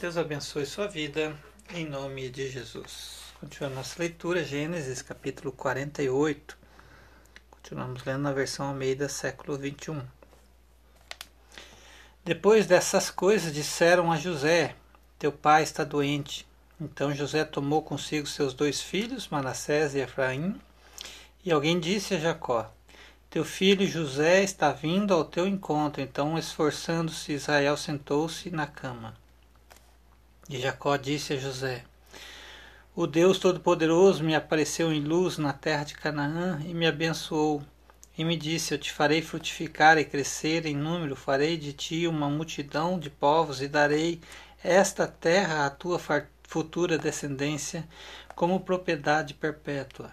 Deus abençoe sua vida, em nome de Jesus. Continuando nossa leitura, Gênesis capítulo 48. Continuamos lendo na versão Almeida, século 21. Depois dessas coisas, disseram a José: Teu pai está doente. Então José tomou consigo seus dois filhos, Manassés e Efraim, e alguém disse a Jacó: Teu filho José está vindo ao teu encontro. Então, esforçando-se, Israel sentou-se na cama. E Jacó disse a José: O Deus Todo-Poderoso me apareceu em luz na terra de Canaã e me abençoou. E me disse: Eu te farei frutificar e crescer em número, farei de ti uma multidão de povos e darei esta terra à tua futura descendência como propriedade perpétua.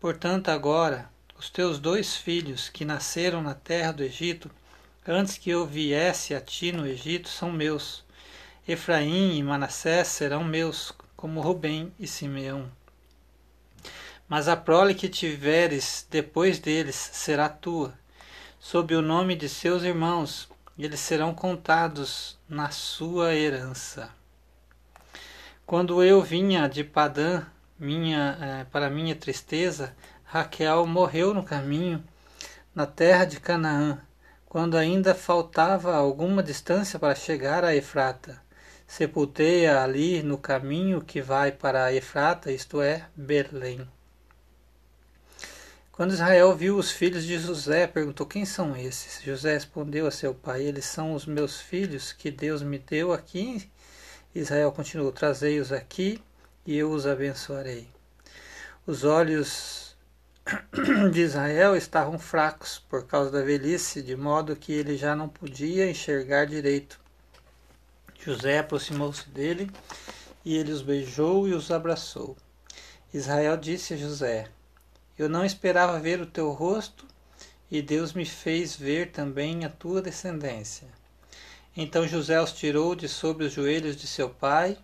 Portanto, agora, os teus dois filhos que nasceram na terra do Egito, antes que eu viesse a ti no Egito, são meus Efraim e Manassés serão meus, como Rubem e Simeão. Mas a prole que tiveres depois deles será tua, sob o nome de seus irmãos, e eles serão contados na sua herança. Quando eu vinha de Padã, minha, eh, para minha tristeza, Raquel morreu no caminho, na terra de Canaã, quando ainda faltava alguma distância para chegar a Efrata sepultei-a ali no caminho que vai para Efrata, isto é, Belém. Quando Israel viu os filhos de José, perguntou: Quem são esses? José respondeu a seu pai: Eles são os meus filhos que Deus me deu aqui. Israel continuou: Trazei-os aqui e eu os abençoarei. Os olhos de Israel estavam fracos por causa da velhice, de modo que ele já não podia enxergar direito. José aproximou-se dele e ele os beijou e os abraçou. Israel disse a José: Eu não esperava ver o teu rosto, e Deus me fez ver também a tua descendência. Então José os tirou de sobre os joelhos de seu pai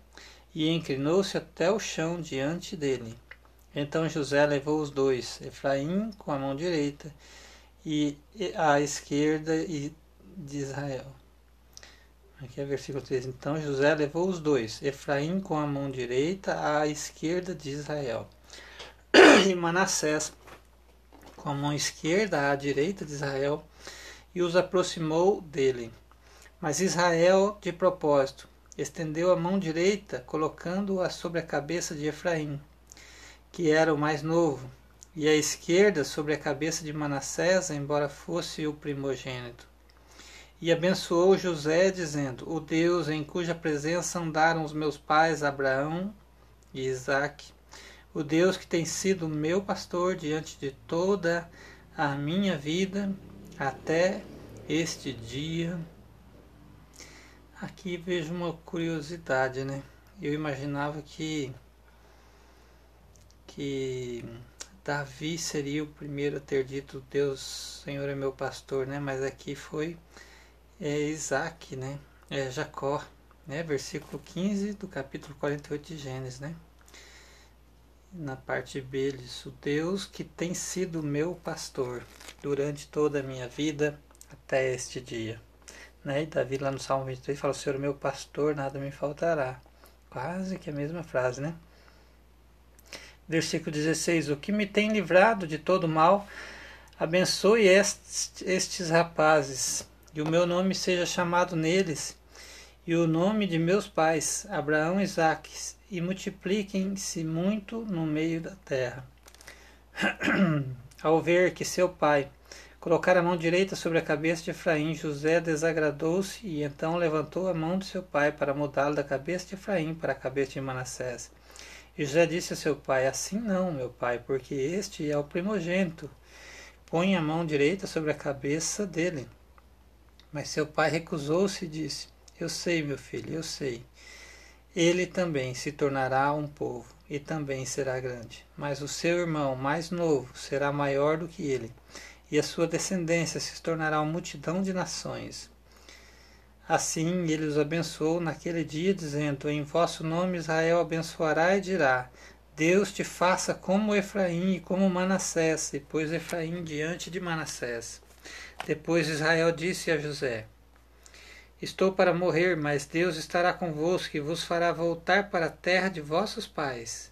e inclinou-se até o chão diante dele. Então José levou os dois, Efraim com a mão direita e a esquerda de Israel. Aqui é versículo 13. Então José levou os dois, Efraim com a mão direita à esquerda de Israel, e Manassés com a mão esquerda à direita de Israel, e os aproximou dele. Mas Israel, de propósito, estendeu a mão direita, colocando-a sobre a cabeça de Efraim, que era o mais novo, e a esquerda sobre a cabeça de Manassés, embora fosse o primogênito. E abençoou José, dizendo: O Deus em cuja presença andaram os meus pais Abraão e Isaque, o Deus que tem sido meu pastor diante de toda a minha vida até este dia. Aqui vejo uma curiosidade, né? Eu imaginava que que Davi seria o primeiro a ter dito Deus, Senhor é meu pastor, né? Mas aqui foi é Isaac, né? É Jacó, né? Versículo 15 do capítulo 48 de Gênesis, né? Na parte B, diz, o Deus que tem sido meu pastor durante toda a minha vida até este dia. Né? E Davi lá no Salmo 23 fala, Senhor meu pastor, nada me faltará. Quase que a mesma frase, né? Versículo 16, o que me tem livrado de todo mal, abençoe estes, estes rapazes e o meu nome seja chamado neles, e o nome de meus pais, Abraão e Isaque, e multipliquem-se muito no meio da terra. Ao ver que seu pai colocara a mão direita sobre a cabeça de Efraim, José desagradou-se e então levantou a mão de seu pai para mudá-lo da cabeça de Efraim para a cabeça de Manassés. E José disse a seu pai: Assim não, meu pai, porque este é o primogênito. Põe a mão direita sobre a cabeça dele. Mas seu pai recusou-se e disse: Eu sei, meu filho, eu sei. Ele também se tornará um povo e também será grande. Mas o seu irmão mais novo será maior do que ele, e a sua descendência se tornará uma multidão de nações. Assim ele os abençoou naquele dia, dizendo: Em vosso nome Israel abençoará e dirá: Deus te faça como Efraim e como Manassés, e pôs Efraim diante de Manassés. Depois Israel disse a José: Estou para morrer, mas Deus estará convosco e vos fará voltar para a terra de vossos pais.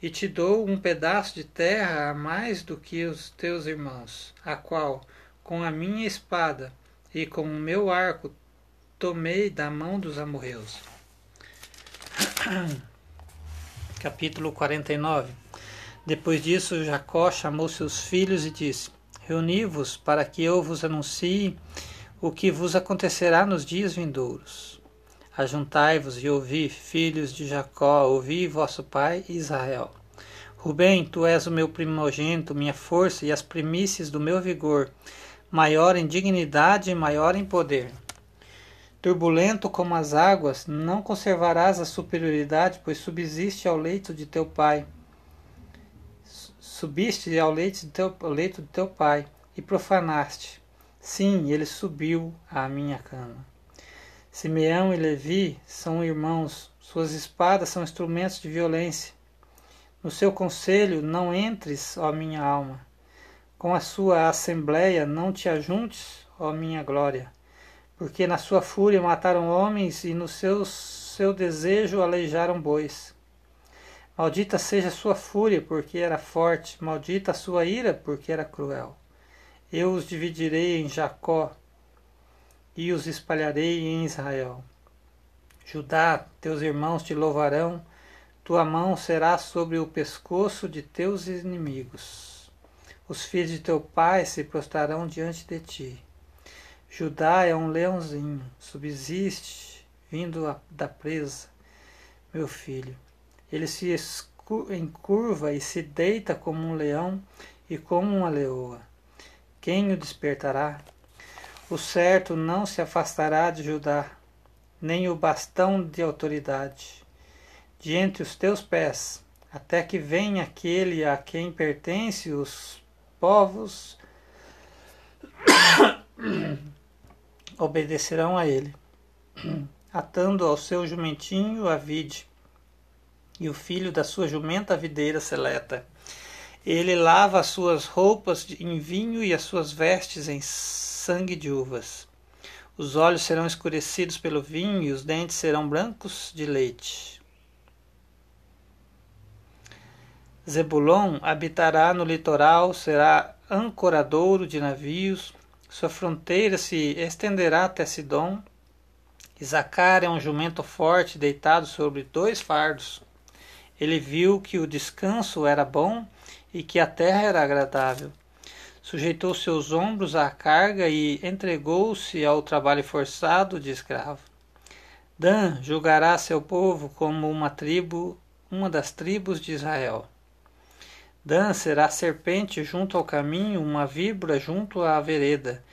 E te dou um pedaço de terra a mais do que os teus irmãos, a qual, com a minha espada e com o meu arco, tomei da mão dos amorreus. Capítulo 49 Depois disso, Jacó chamou seus filhos e disse: Reuni-vos para que eu vos anuncie o que vos acontecerá nos dias vindouros. Ajuntai-vos e ouvi, filhos de Jacó, ouvi vosso pai Israel. Rubem, tu és o meu primogênito, minha força e as primícias do meu vigor, maior em dignidade e maior em poder. Turbulento como as águas, não conservarás a superioridade, pois subsiste ao leito de teu pai. Subiste ao leito de teu, leito de teu pai e profanaste. Sim, ele subiu à minha cama. Simeão e Levi são irmãos, suas espadas são instrumentos de violência. No seu conselho não entres, ó minha alma. Com a sua assembleia não te ajuntes, ó minha glória porque na sua fúria mataram homens e no seu, seu desejo aleijaram bois. Maldita seja sua fúria, porque era forte, maldita a sua ira, porque era cruel. Eu os dividirei em Jacó e os espalharei em Israel. Judá, teus irmãos te louvarão, tua mão será sobre o pescoço de teus inimigos. Os filhos de teu pai se prostrarão diante de ti. Judá é um leãozinho, subsiste, vindo da presa, meu filho. Ele se encurva e se deita como um leão e como uma leoa. Quem o despertará? O certo não se afastará de Judá, nem o bastão de autoridade. De entre os teus pés, até que venha aquele a quem pertence os povos obedecerão a ele, atando ao seu jumentinho a vide, e o filho da sua jumenta videira seleta. Ele lava as suas roupas em vinho e as suas vestes em sangue de uvas. Os olhos serão escurecidos pelo vinho e os dentes serão brancos de leite. Zebulon habitará no litoral, será ancoradouro de navios, sua fronteira se estenderá até Sidom. Isacar é um jumento forte deitado sobre dois fardos. Ele viu que o descanso era bom e que a terra era agradável. Sujeitou seus ombros à carga e entregou-se ao trabalho forçado de escravo. Dan julgará seu povo como uma tribo, uma das tribos de Israel. Dan será serpente junto ao caminho, uma víbora junto à vereda,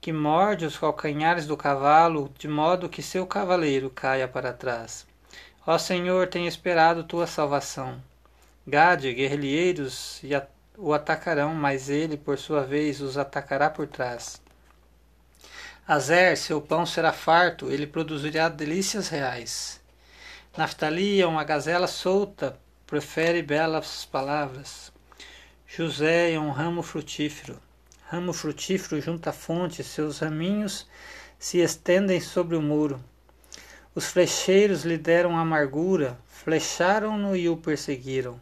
que morde os calcanhares do cavalo, de modo que seu cavaleiro caia para trás. Ó Senhor, tem esperado tua salvação. Gade, guerrilheiros o atacarão, mas ele, por sua vez, os atacará por trás. Azer, seu pão será farto, ele produzirá delícias reais. Naftali é uma gazela solta, prefere belas palavras. José é um ramo frutífero. Ramo frutífero junto à fonte, seus raminhos se estendem sobre o muro. Os flecheiros lhe deram amargura, flecharam-no e o perseguiram.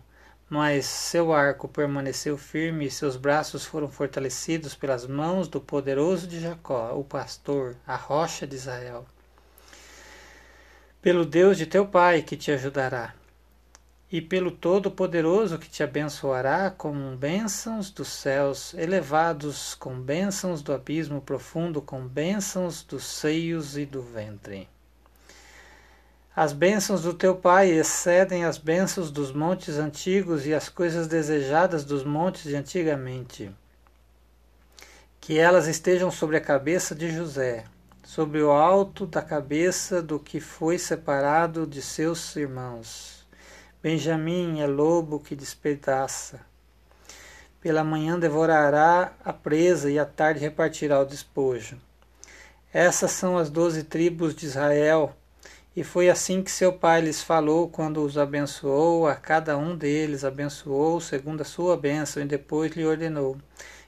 Mas seu arco permaneceu firme e seus braços foram fortalecidos pelas mãos do poderoso de Jacó, o pastor, a rocha de Israel. Pelo Deus de teu pai que te ajudará e pelo Todo-Poderoso que te abençoará com bênçãos dos céus elevados, com bênçãos do abismo profundo, com bênçãos dos seios e do ventre. As bênçãos do teu Pai excedem as bênçãos dos montes antigos e as coisas desejadas dos montes de antigamente. Que elas estejam sobre a cabeça de José, sobre o alto da cabeça do que foi separado de seus irmãos Benjamim é lobo que despedaça. Pela manhã devorará a presa e à tarde repartirá o despojo. Essas são as doze tribos de Israel, e foi assim que seu pai lhes falou quando os abençoou, a cada um deles abençoou segundo a sua bênção, e depois lhe ordenou: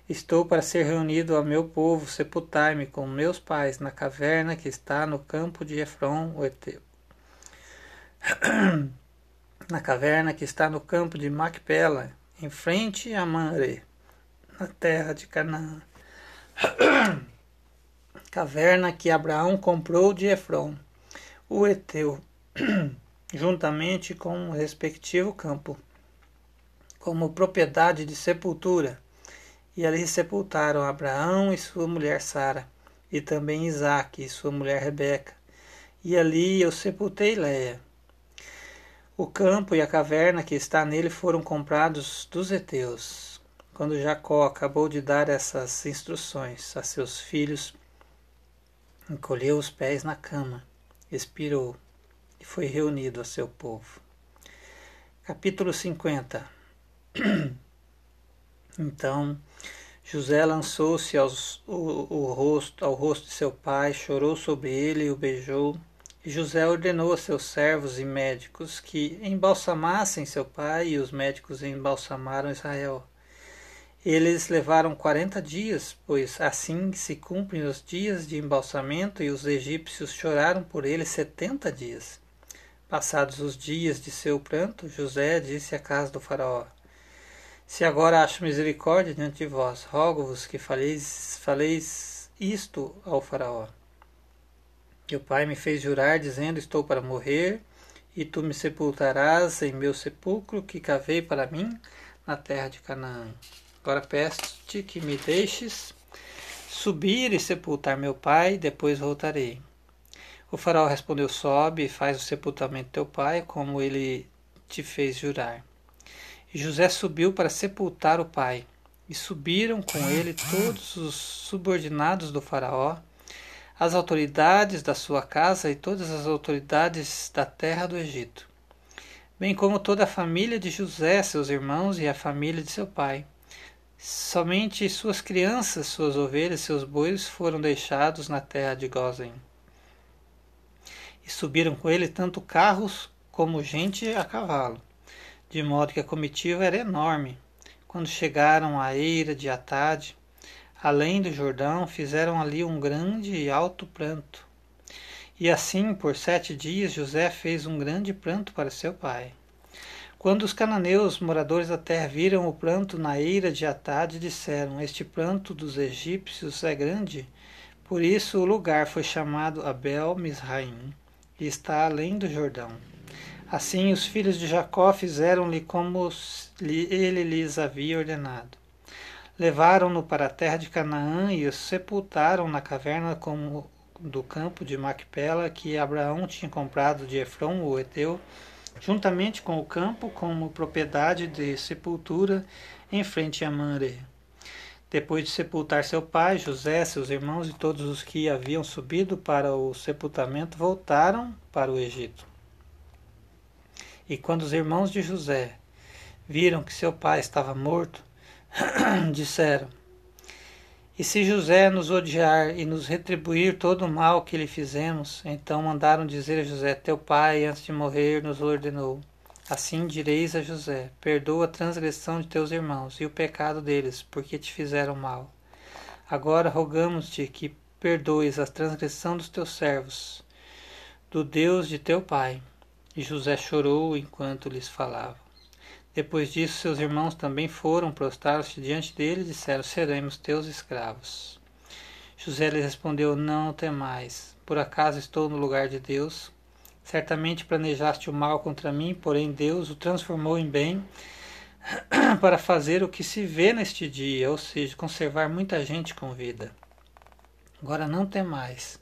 Estou para ser reunido ao meu povo, sepultar-me com meus pais na caverna que está no campo de Efron, o Eteu. na caverna que está no campo de Macpela, em frente a Manre, na terra de Canaã. caverna que Abraão comprou de Efron, o Eteu, juntamente com o respectivo campo, como propriedade de sepultura e ali sepultaram Abraão e sua mulher Sara, e também Isaque e sua mulher Rebeca. E ali eu sepultei Leia. O campo e a caverna que está nele foram comprados dos heteus. Quando Jacó acabou de dar essas instruções a seus filhos, encolheu os pés na cama, expirou e foi reunido a seu povo. Capítulo 50 Então José lançou-se ao, rosto, ao rosto de seu pai, chorou sobre ele e o beijou. E José ordenou a seus servos e médicos que embalsamassem seu pai, e os médicos embalsamaram Israel. Eles levaram quarenta dias, pois assim se cumprem os dias de embalsamento, e os egípcios choraram por ele setenta dias. Passados os dias de seu pranto, José disse à casa do faraó: se agora acho misericórdia diante de vós, rogo-vos que faleis, faleis isto ao Faraó. Que o Pai me fez jurar, dizendo: Estou para morrer, e tu me sepultarás em meu sepulcro que cavei para mim na terra de Canaã. Agora peço-te que me deixes subir e sepultar meu pai, depois voltarei. O faraó respondeu: Sobe e faz o sepultamento de teu pai, como ele te fez jurar. E José subiu para sepultar o pai. E subiram com ele todos os subordinados do Faraó, as autoridades da sua casa e todas as autoridades da terra do Egito, bem como toda a família de José, seus irmãos e a família de seu pai. Somente suas crianças, suas ovelhas, seus bois foram deixados na terra de Gozen. E subiram com ele tanto carros como gente a cavalo de modo que a comitiva era enorme. Quando chegaram à eira de Atade, além do Jordão, fizeram ali um grande e alto pranto. E assim, por sete dias, José fez um grande pranto para seu pai. Quando os cananeus, moradores da terra, viram o pranto na eira de Atade, disseram: Este pranto dos egípcios é grande. Por isso o lugar foi chamado Abel Misraim, e está além do Jordão. Assim os filhos de Jacó fizeram-lhe como ele lhes havia ordenado. Levaram-no para a terra de Canaã e o sepultaram na caverna como do campo de Macpela que Abraão tinha comprado de Efron, o Eteu, juntamente com o campo como propriedade de sepultura em frente a Manre. Depois de sepultar seu pai, José, seus irmãos e todos os que haviam subido para o sepultamento voltaram para o Egito. E quando os irmãos de José viram que seu pai estava morto, disseram: E se José nos odiar e nos retribuir todo o mal que lhe fizemos, então mandaram dizer a José: Teu pai, antes de morrer, nos ordenou. Assim direis a José: Perdoa a transgressão de teus irmãos e o pecado deles, porque te fizeram mal. Agora rogamos-te que perdoes a transgressão dos teus servos, do Deus de teu pai e José chorou enquanto lhes falava. Depois disso, seus irmãos também foram prostrar-se diante dele e disseram: Seremos teus escravos. José lhes respondeu: Não temais, por acaso estou no lugar de Deus? Certamente planejaste o mal contra mim, porém Deus o transformou em bem para fazer o que se vê neste dia, ou seja, conservar muita gente com vida. Agora não temais,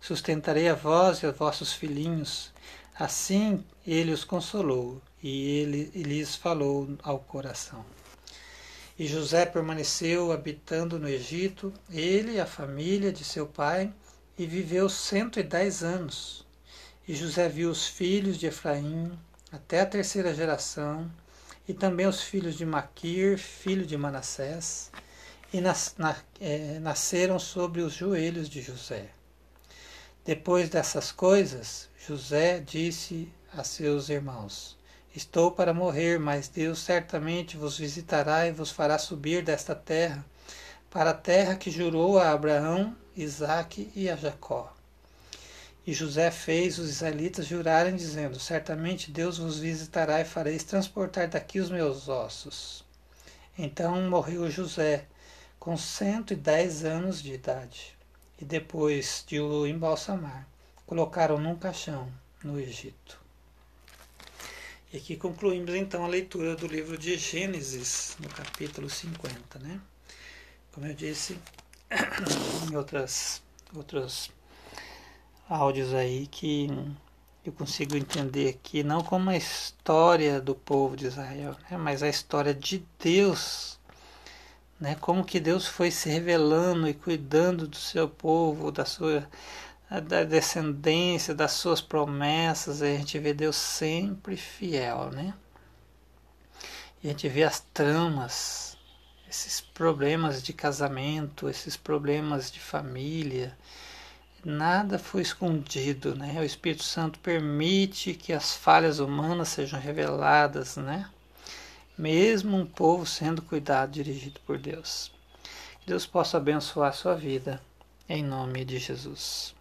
sustentarei a vós e a vossos filhinhos Assim ele os consolou e ele lhes falou ao coração. E José permaneceu habitando no Egito, ele e a família de seu pai, e viveu cento e dez anos. E José viu os filhos de Efraim até a terceira geração, e também os filhos de Maquir, filho de Manassés, e nas, na, é, nasceram sobre os joelhos de José. Depois dessas coisas, José disse a seus irmãos: Estou para morrer, mas Deus certamente vos visitará e vos fará subir desta terra, para a terra que jurou a Abraão, Isaque e a Jacó. E José fez os israelitas jurarem, dizendo: Certamente Deus vos visitará e fareis transportar daqui os meus ossos. Então morreu José, com cento e dez anos de idade, e depois de o embalsamar, colocaram num caixão no Egito. E aqui concluímos então a leitura do livro de Gênesis, no capítulo 50, né? Como eu disse em outras, outras áudios aí que eu consigo entender aqui não como a história do povo de Israel, né, mas a história de Deus, né, como que Deus foi se revelando e cuidando do seu povo, da sua da descendência, das suas promessas, a gente vê Deus sempre fiel, né? E a gente vê as tramas, esses problemas de casamento, esses problemas de família, nada foi escondido, né? O Espírito Santo permite que as falhas humanas sejam reveladas, né? Mesmo um povo sendo cuidado, dirigido por Deus. Que Deus possa abençoar a sua vida, em nome de Jesus.